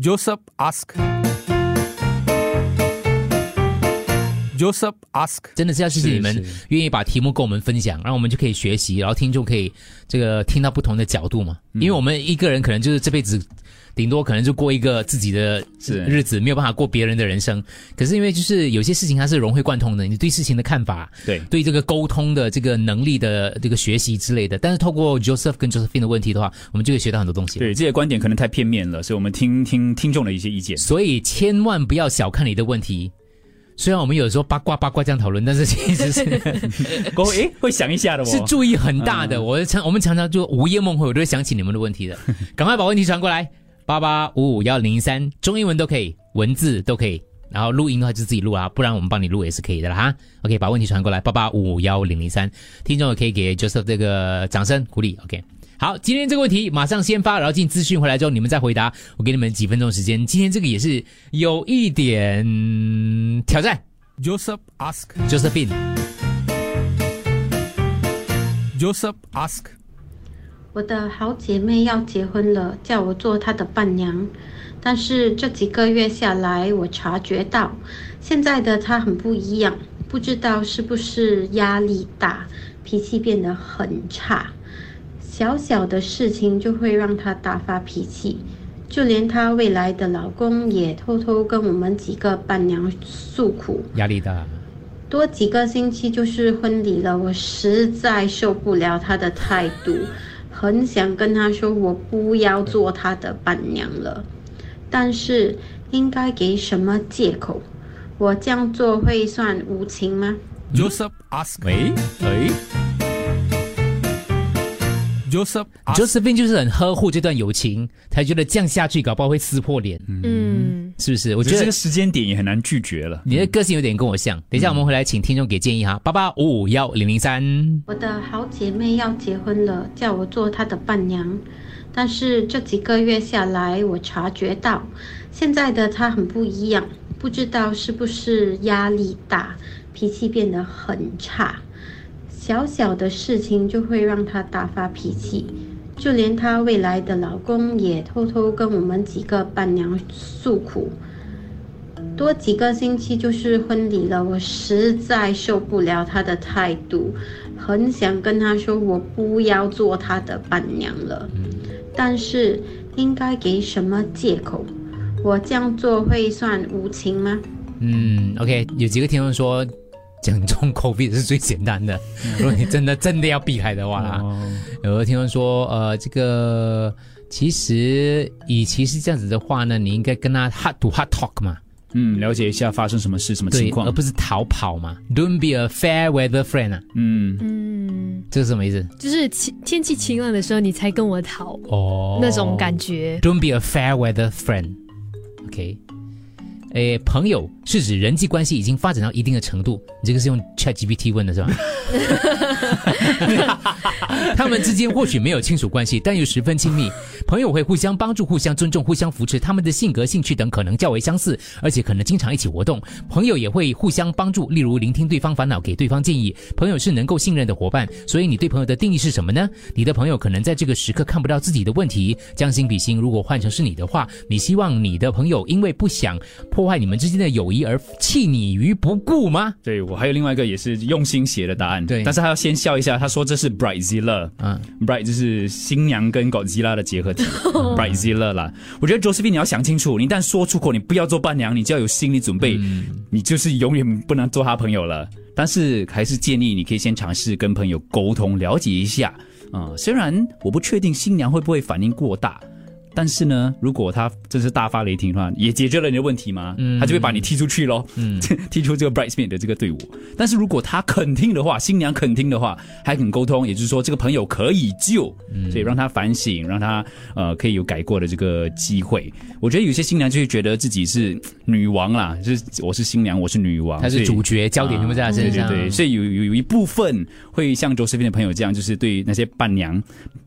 Joseph ask. Joseph ask. 真的是要谢谢你们愿意把题目跟我们分享，然后我们就可以学习，然后听众可以这个听到不同的角度嘛。嗯因为我们一个人可能就是这辈子顶多可能就过一个自己的日子，没有办法过别人的人生。可是因为就是有些事情它是融会贯通的，你对事情的看法，对对这个沟通的这个能力的这个学习之类的。但是透过 Joseph 跟 Josephine 的问题的话，我们就可以学到很多东西。对，这些观点可能太片面了，所以我们听听听众的一些意见。所以千万不要小看你的问题。虽然我们有时候八卦八卦这样讨论，但是其实是 过后诶会想一下的哦。是注意很大的。我常我们常常就午夜梦回，我都会想起你们的问题的。赶快把问题传过来，八八五五幺零三，中英文都可以，文字都可以。然后录音的话就自己录啊，不然我们帮你录也是可以的啦哈。OK，把问题传过来，八八五五幺零零三，听众也可以给 Joseph 这个掌声鼓励。OK，好，今天这个问题马上先发，然后进资讯回来之后你们再回答。我给你们几分钟时间。今天这个也是有一点挑战 Joseph ask.，Josephine。Joseph ask. 我的好姐妹要结婚了，叫我做她的伴娘。但是这几个月下来，我察觉到现在的她很不一样，不知道是不是压力大，脾气变得很差，小小的事情就会让她大发脾气。就连她未来的老公也偷偷跟我们几个伴娘诉苦，压力大，多几个星期就是婚礼了，我实在受不了他的态度，很想跟他说我不要做他的伴娘了，但是应该给什么借口？我这样做会算无情吗？Joseph ask. 喂，喂，Josephine 就是很呵护这段友情，才觉得这样下去搞不好会撕破脸，嗯，是不是？我觉得我觉得这个时间点也很难拒绝了。你的个性有点跟我像。等一下我们回来请听众给建议哈，八八五五幺零零三。我的好姐妹要结婚了，叫我做她的伴娘。但是这几个月下来，我察觉到现在的她很不一样，不知道是不是压力大，脾气变得很差，小小的事情就会让她大发脾气。就连她未来的老公也偷偷跟我们几个伴娘诉苦，多几个星期就是婚礼了，我实在受不了他的态度，很想跟他说我不要做他的伴娘了，但是应该给什么借口？我这样做会算无情吗？嗯，OK，有几个听众说讲中 COVID 是最简单的，如果你真的真的要避开的话啦。哦，有的听众说，呃，这个其实与其是这样子的话呢，你应该跟他 heart to heart talk 嘛，嗯，了解一下发生什么事、什么情，况而。不是逃跑嘛。Don't be a fair weather friend 啊，嗯，嗯，这是什么意思？就是晴天气晴朗的时候，你才跟我逃、哦，那种感觉。Don't be a fair weather friend。OK，诶，朋友是指人际关系已经发展到一定的程度，你这个是用 ChatGPT 问的是吧？他们之间或许没有亲属关系，但又十分亲密。朋友会互相帮助、互相尊重、互相扶持，他们的性格、兴趣等可能较为相似，而且可能经常一起活动。朋友也会互相帮助，例如聆听对方烦恼，给对方建议。朋友是能够信任的伙伴，所以你对朋友的定义是什么呢？你的朋友可能在这个时刻看不到自己的问题，将心比心。如果换成是你的话，你希望你的朋友因为不想破坏你们之间的友谊而弃你于不顾吗？对我还有另外一个也是用心写的答案，对但是他要先笑一下，他说这是 Brightzilla，嗯 Bright 就是新娘跟 Godzilla 的结合体，Brightzilla 啦。我觉得 Josephine 你要想清楚，你一旦说出口你不要做伴娘，你就要有心理准备，你就是永远不能做他朋友了。但是还是建议你可以先尝试跟朋友沟通，了解一下啊、虽然我不确定新娘会不会反应过大。但是呢，如果他真是大发雷霆的话，也解决了你的问题吗？他就会把你踢出去喽，嗯 踢出这个 bridesmaid 的这个队伍。但是如果他肯听的话，新娘肯听的话，还肯沟通，也就是说这个朋友可以救，嗯所以让他反省，让他呃可以有改过的这个机会。我觉得有些新娘就会觉得自己是女王啦，就是我是新娘，我是女王，她是主角，焦点全部在她身上。对对对，所以有有有一部分会像周身边的朋友这样，就是对那些伴娘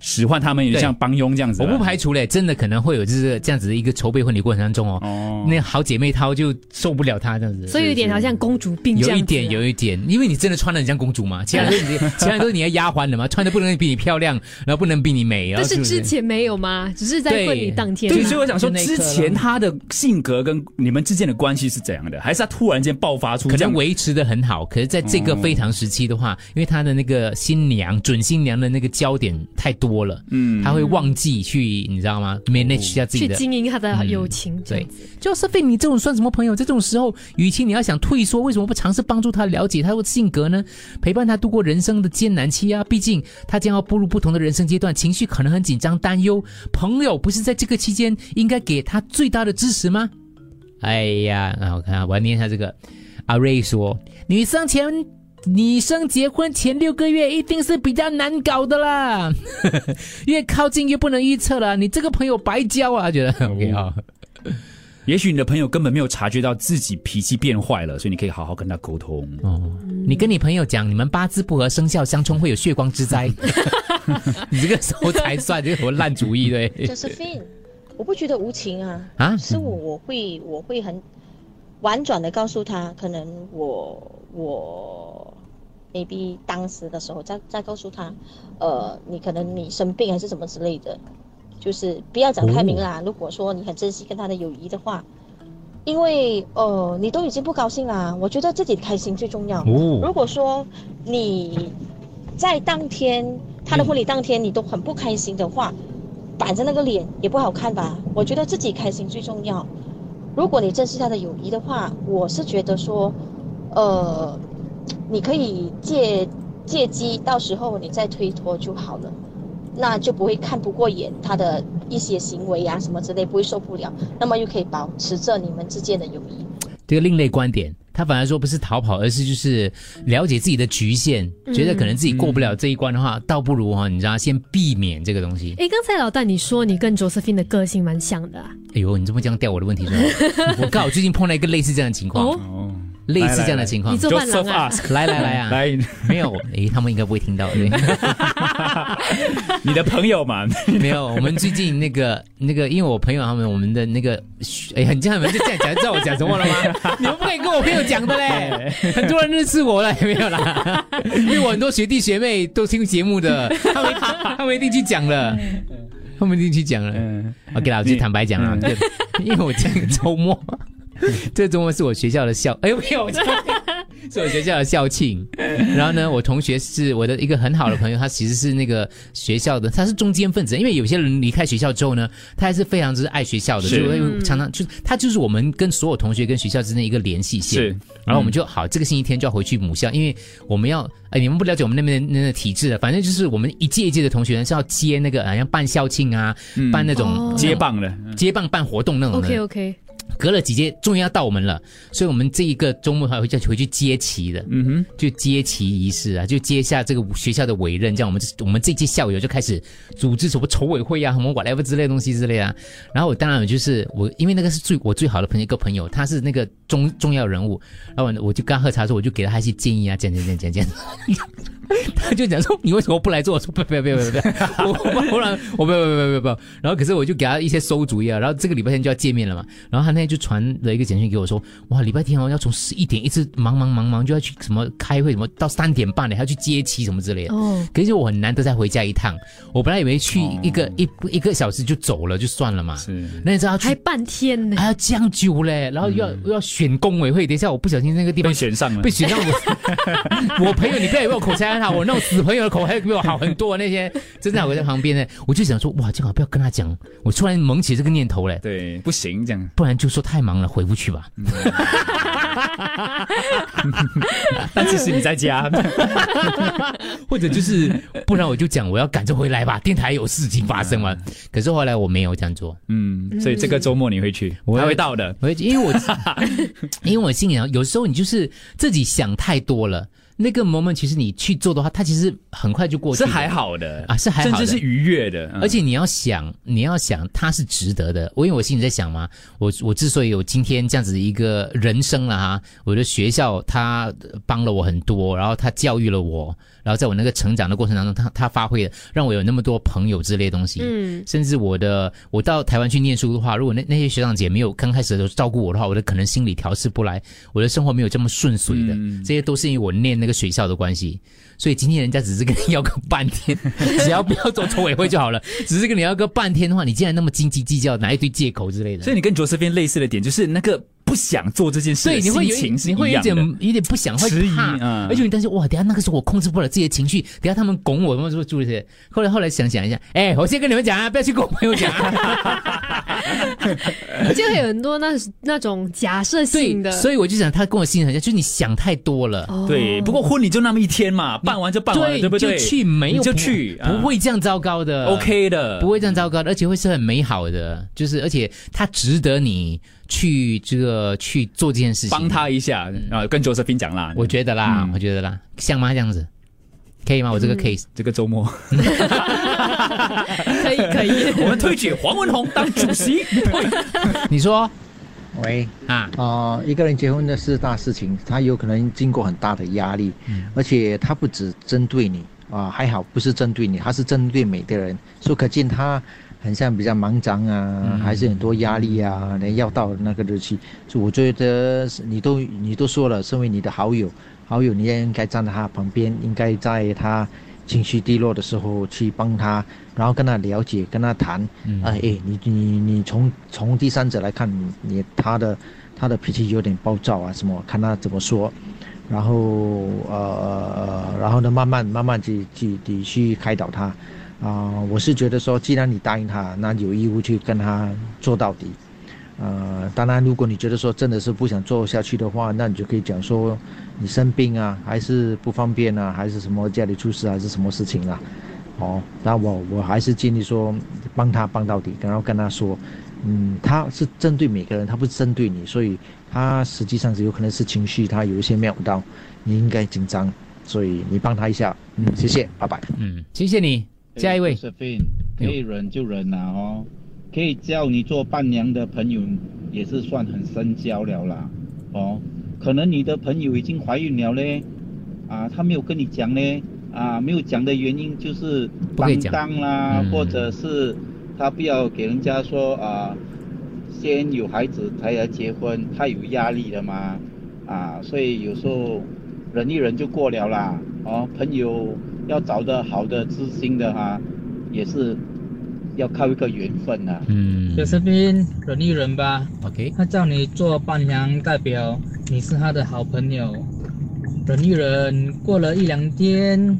使唤他们，也像帮佣这样子。我不排除嘞，真的可能会有就是这样子的一个筹备婚礼过程当中哦，哦，那好姐妹淘就受不了她这样子。所以有点好像公主病有一点，有一点，因为你真的穿的很像公主嘛，其他人都是你，其他人都是你的丫鬟的嘛，穿的不能比你漂亮，然后不能比你美，啊但是之前没有吗？只是在婚礼当天对，吗。所以我想说，之前她的性格跟你们之间的关系是怎样的？还是她突然间爆发出可能维持的很好，可是在这个非常时期的话，因为她的那个新娘、准新娘的那个焦点太多了，嗯她会忘记去，你知道吗？manage 一下自己去。经营他的友情，这对样子，，Josephine，你这种算什么朋友？在这种时候，与其你要想退缩，为什么不尝试帮助他了解他的性格呢？陪伴他度过人生的艰难期啊！毕竟他将要步入不同的人生阶段，情绪可能很紧张、担忧。朋友不是在这个期间应该给他最大的支持吗？哎呀，啊，我看啊，我要念一下这个。阿瑞说，女生前女生结婚前六个月一定是比较难搞的啦，越靠近越不能预测了。你这个朋友白交啊，觉得 OK 啊。也许你的朋友根本没有察觉到自己脾气变坏了，所以你可以好好跟他沟通。哦，你跟你朋友讲，你们八字不合，生肖相冲，会有血光之灾。你这个时候才算，这个什么烂主意对？Josephine，我不觉得无情啊，啊是我我会我会很婉转的告诉他，可能我我 maybe 当时的时候再再告诉他，呃，你可能你生病还是什么之类的，就是不要讲太明啦。如果说你很珍惜跟他的友谊的话，因为呃你都已经不高兴啦，我觉得自己开心最重要。哦如果说你在当天他的婚礼当天你都很不开心的话，板着那个脸也不好看吧？我觉得自己开心最重要。如果你珍惜他的友谊的话，我是觉得说，呃，你可以借借机，到时候你再推脱就好了，那就不会看不过眼他的一些行为啊什么之类，不会受不了，那么又可以保持着你们之间的友谊。这个另类观点，他反而说不是逃跑，而是就是了解自己的局限，觉得可能自己过不了这一关的话，倒不如哈，你知道，先避免这个东西。哎，刚才老大你说你跟 Josephine 的个性蛮像的啊，哎呦，你怎么这样吊我的问题呢？我刚好最近碰到一个类似这样的情况，类似这样的情况。你。做伴郎啊。来来来啊，来，没有，诶，他们应该不会听到，对。你的朋友嘛，没有，我们最近那个那个，因为我朋友他们我们的那个，哎呀，你这样你们就这样讲，知道我讲什么了吗？你们不可以跟我朋友讲的嘞，很多人认识我了，没有啦？因为我很多学弟学妹都听节目的，他们他们一定去讲了，他们一定去讲了。嗯，OK 啦，我就坦白讲啊，对。因为我这个周末，这个周末是我学校的校，哎呦没有，是我学校的校庆。然后呢，我同学是我的一个很好的朋友，他其实是那个学校的，他是中间分子。因为有些人离开学校之后呢，他还是非常之爱学校的，是就会常常就他就是我们跟所有同学跟学校之间一个联系线。是然后我们就好，这个星期天就要回去母校，因为我们要，哎，你们不了解我们那边的那个体制的，反正就是我们一届一届的同学呢是要接那个好像办校庆啊，办那种哦接棒的，接棒办活动那种的。OK OK，隔了几届，终于要到我们了，所以我们这一个周末还会再回去接旗的，嗯哼，就接旗仪式啊，就接下这个学校的委任，这样我们我们这届校友就开始组织什么筹委会啊，什么 whatever 之类的东西之类啊。然后我当然我就是我，因为那个是最我最好的朋友一个朋友，他是那个重重要人物，然后我我就跟他喝茶的时候，我就给了他一些建议啊，讲讲讲讲讲。他就讲说 你为什么不来做？我说不不不不不，我我不然我不不不不不，然后可是我就给他一些馊主意啊，然后这个礼拜天就要见面了嘛，然后他那天就传了一个简讯给我说，哇礼拜天哦要从十一点一直忙忙忙忙就要去什么开会什么到三点半了还要去接机什么之类的，哦，可是我很难得再回家一趟，我本来以为去一个、哦。一一个小时就走了就算了嘛，是。那你知道还半天呢。还，要这样久嘞，然后又要、又要选工委会，等一下我不小心那个地方被选上了。被，选上我，我朋友你不要以为我口才我那种死朋友的口还比我好很多。那些真的我在旁边呢，我就想说哇，最好不要跟他讲。我突然萌起这个念头嘞，对，不行这样，不然就说太忙了回不去吧。但其实你在家，或者就是不然我就讲我要赶着回来吧，电台有事情发生嘛。可是后来我没有这样做，嗯，所以这个周末你会去，我还会到的，我因为我 因为我心里想有时候你就是自己想太多了。那个 moment 其实你去做的话，它其实很快就过去了，是还好的。啊是还好的。甚至是愉悦的，嗯。而且你要想，你要想它是值得的。我因为我心里在想嘛，我我之所以有今天这样子的一个人生了哈，我的学校它帮了我很多，然后它教育了我，然后在我那个成长的过程当中，他他发挥了让我有那么多朋友之类的东西。嗯，甚至我的我到台湾去念书的话，如果那那些学长姐没有刚开始的时候照顾我的话，我的可能心理调试不来，我的生活没有这么顺遂的。嗯这些都是因为我念那个学校的关系。所以今天人家只是跟你要个半天，只要不要走筹委会就好了。只是跟你要个半天的话，你竟然那么斤斤计较，拿一堆借口之类的。所以你跟 Josephine 类似的点就是那个不想做这件事对，的你会有心情是你会有。点有点不想，会迟疑怕，嗯而且你担心哇，等下那个时候我控制不了自己的情绪，等下他们拱我，什么什么诸如此类。后来后来想想一下，哎，我先跟你们讲啊，不要去跟我朋友讲啊。就会有很多那那种假设性的，所以我就想他跟我心里很像，就是你想太多了。哦对，不过婚礼就那么一天嘛，办完就办完了，对不对？就去没有就去，啊不会这样糟糕的。OK 的，不会这样糟糕的，而且会是很美好的，就是而且他值得你去这个去做这件事情。帮，他一下啊，跟 Josephine 讲啦。我觉得啦，嗯我觉得啦，像吗？这样子可以吗？我这个嗯。case，、这个周末，可以可以。我们推举黄文宏当主席。你说。喂，啊，啊、一个人结婚的是大事情，他有可能经过很大的压力，而且他不只针对你啊、还好不是针对你，他是针对每个人，所以可见他很像比较忙张啊，还是很多压力啊，连要到那个日期，所以我觉得是你都你都说了，身为你的好友，好友你也应该站在他旁边，应该在他情绪低落的时候去帮他，然后跟他了解，跟他谈，嗯。啊，诶，你你你从从第三者来看，你你他的他的脾气有点暴躁啊，什么，看他怎么说，然后呃呃，然后呢，慢慢慢慢去去去去开导他，啊、我是觉得说，既然你答应他，那有义务去跟他做到底。呃，当然，如果你觉得说真的是不想做下去的话，那你就可以讲说你生病啊，还是不方便啊，还是什么家里出事，还是什么事情啊、哦，那我我还是建议说，帮他帮到底，然后跟他说，嗯，他是针对每个人，他不是针对你，所以他实际上是有可能是情绪，他有一些 meltdown，你应该紧张，所以你帮他一下，嗯，谢谢，拜拜。嗯，谢谢你，下一位。可以忍就忍啦、哦，可以叫你做伴娘的朋友也是算很深交了啦，哦，可能你的朋友已经怀孕了嘞，啊，他没有跟你讲嘞，啊，没有讲的原因就是担不可以讲。当啦，嗯。或者是他不要给人家说啊，先有孩子才来结婚，他有压力了嘛，啊，所以有时候忍一忍就过了啦。哦，朋友要找的好的、知心的哈、也是要靠一个缘分呐、嗯有这边忍一忍吧，，OK，他叫你做伴娘，代表你是他的好朋友。忍一忍，过了一两天，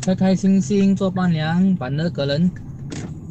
开开心心做伴娘，反而可能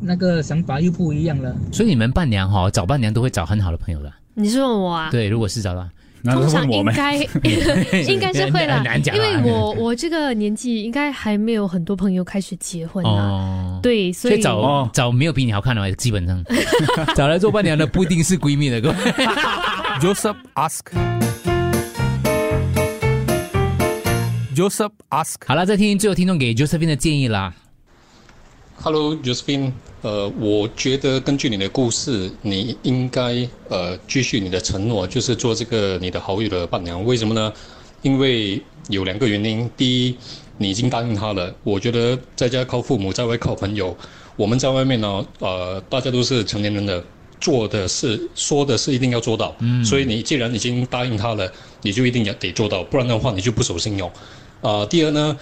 那个想法又不一样了。所以你们伴娘哈、找伴娘都会找很好的朋友的，你是问我啊？对，如果是找到，通常我们，应该 应该是会啦很难，讲因啊为我我这个年纪应该还没有很多朋友开始结婚啊。哦，对，所以找、哦找没有比你好看的，基本上 找来做伴娘的不一定是闺蜜的，各 位。Joseph ask. Joseph ask. 好了，再听最后听众给 Josephine 的建议啦。Hello, Josephine。呃，我觉得根据你的故事，你应该呃继续你的承诺，就是做这个你的好友的伴娘。为什么呢？因为有两个原因。第一，你已经答应他了。我觉得在家靠父母，在外靠朋友。我们在外面呢，呃，大家都是成年人的，做的事、说的事一定要做到。嗯。所以你既然已经答应他了，你就一定要得做到，不然的话你就不守信用。啊、第二呢，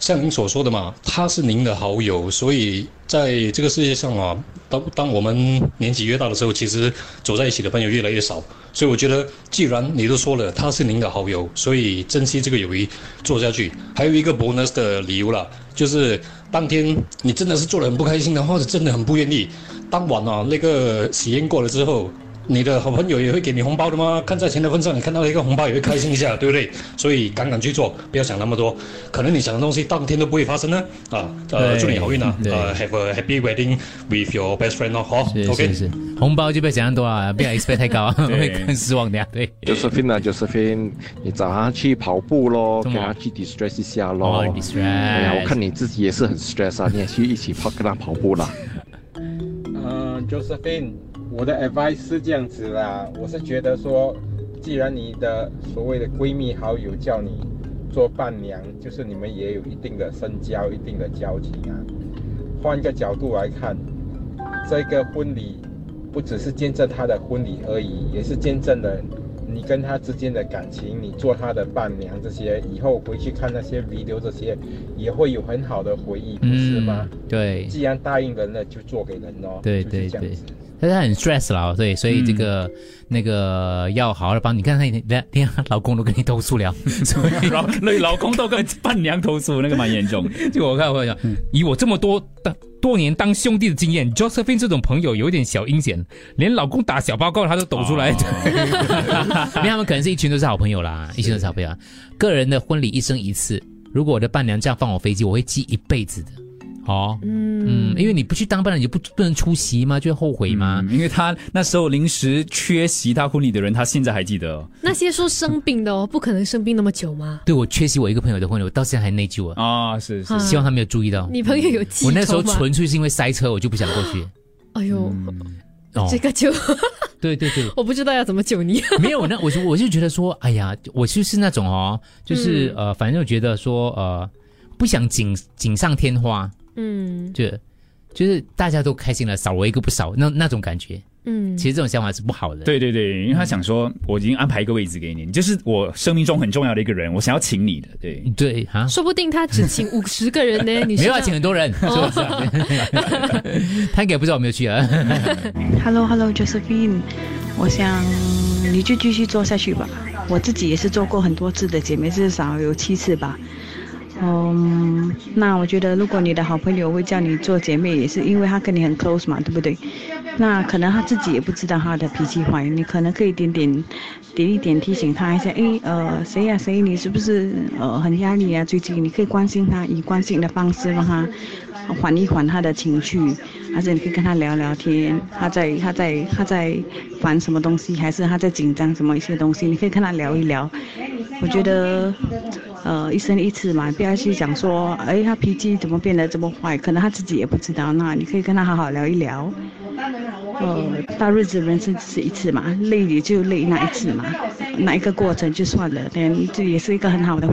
像您所说的嘛，他是您的好友，所以在这个世界上啊，当当我们年纪越大的时候，其实走在一起的朋友越来越少。所以我觉得，既然你都说了他是您的好友，所以珍惜这个友谊，做下去。还有一个 bonus 的理由啦，就是当天你真的是做的很不开心的，或者真的很不愿意，当晚啊那个喜宴过了之后。你的好朋友也会给你红包的吗？看在钱的份上，你看到一个红包也会开心一下，对不对？所以敢敢去做，不要想那么多。可能你想的东西当天都不会发生呢。啊，呃，祝你好运啊！呃，Have a happy wedding with your best friend 哦。好，OK 是。是，红包就不要想那么多啊，不要 expect 太高，对会更失望的呀。对，Josephine 啊，Josephine，你找他去跑步咯，怎么跟他去 distress 一下咯。哦，distress 哎呀，我看你自己也是很 stress 啊，你也去一起跑跟他跑步啦。嗯，Josephine，我的 advice 是这样子啦，我是觉得说，既然你的所谓的闺蜜好友叫你做伴娘，就是你们也有一定的深交、一定的交情啊。换个角度来看，这个婚礼不只是见证她的婚礼而已，也是见证了你跟她之间的感情。你做她的伴娘，这些以后回去看那些 video，这些也会有很好的回忆，不是吗？嗯对既然答应人了，就做给人哦。对就是对对这样子。但是他很 stress 了，对，所以这个、嗯那个要好好的帮你看他连老公都跟你投诉了，所以老公都跟伴娘投诉，那个蛮严重。就我看我讲，以我这么多当多年当兄弟的经验，Josephine 这种朋友有点小阴险，连老公打小报告他都抖出来。因为他们可能是一群都是好朋友啦，一群都是好朋友啊。个人的婚礼一生一次，如果我的伴娘这样放我飞机，我会记一辈子的。哦，嗯，因为你不去当伴郎，你就不不能出席吗？就会后悔吗？因为他那时候临时缺席他婚礼的人，他现在还记得哦。那些说生病的哦，不可能生病那么久吗？对我缺席我一个朋友的婚礼，我到现在还内疚啊。啊，是是希望他没有注意到。你朋友有记我那时候仇吗纯粹是因为塞车，我就不想过去。哎呦，哦这个就对 对对，我不知道要怎么救你。没有，那我就我就觉得说，哎呀，我就是那种哦，就是、呃，反正我觉得说，呃，不想锦锦上添花，嗯就就是大家都开心了，少我一个不少，那那种感觉。嗯，其实这种想法是不好的。对对对，因为他想说，我已经安排一个位置给你，你就是我生命中很重要的一个人，我想要请你的。对对啊，说不定他只请五十个人呢。你是没有啊，这样请很多人，是哦不是？他应该不知道我没有去啊。Hello Hello Josephine，我想你就继续做下去吧。我自己也是做过很多次的姐妹，至少有七次吧。嗯，那我觉得如果你的好朋友会叫你做姐妹，也是因为他跟你很 close 嘛，对不对？那可能他自己也不知道他的脾气坏，你可能可以点点点一点提醒他一下，诶，呃，谁呀、谁，你是不是呃很压力啊？最近你可以关心他，以关心的方式让他缓一缓他的情绪，还是你可以跟他聊聊天，他在他在他在烦什么东西，还是他在紧张什么一些东西，你可以跟他聊一聊。我觉得，呃，一生一次嘛，不要去讲说，哎，他脾气怎么变得这么坏，可能他自己也不知道。那你可以跟他好好聊一聊。呃，大日子人生只是一次嘛，累也就累那一次嘛，那一个过程就算了，但这也是一个很好的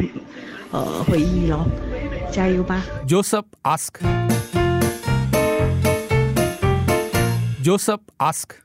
呃回忆咯。加油吧！Joseph ask. Joseph ask.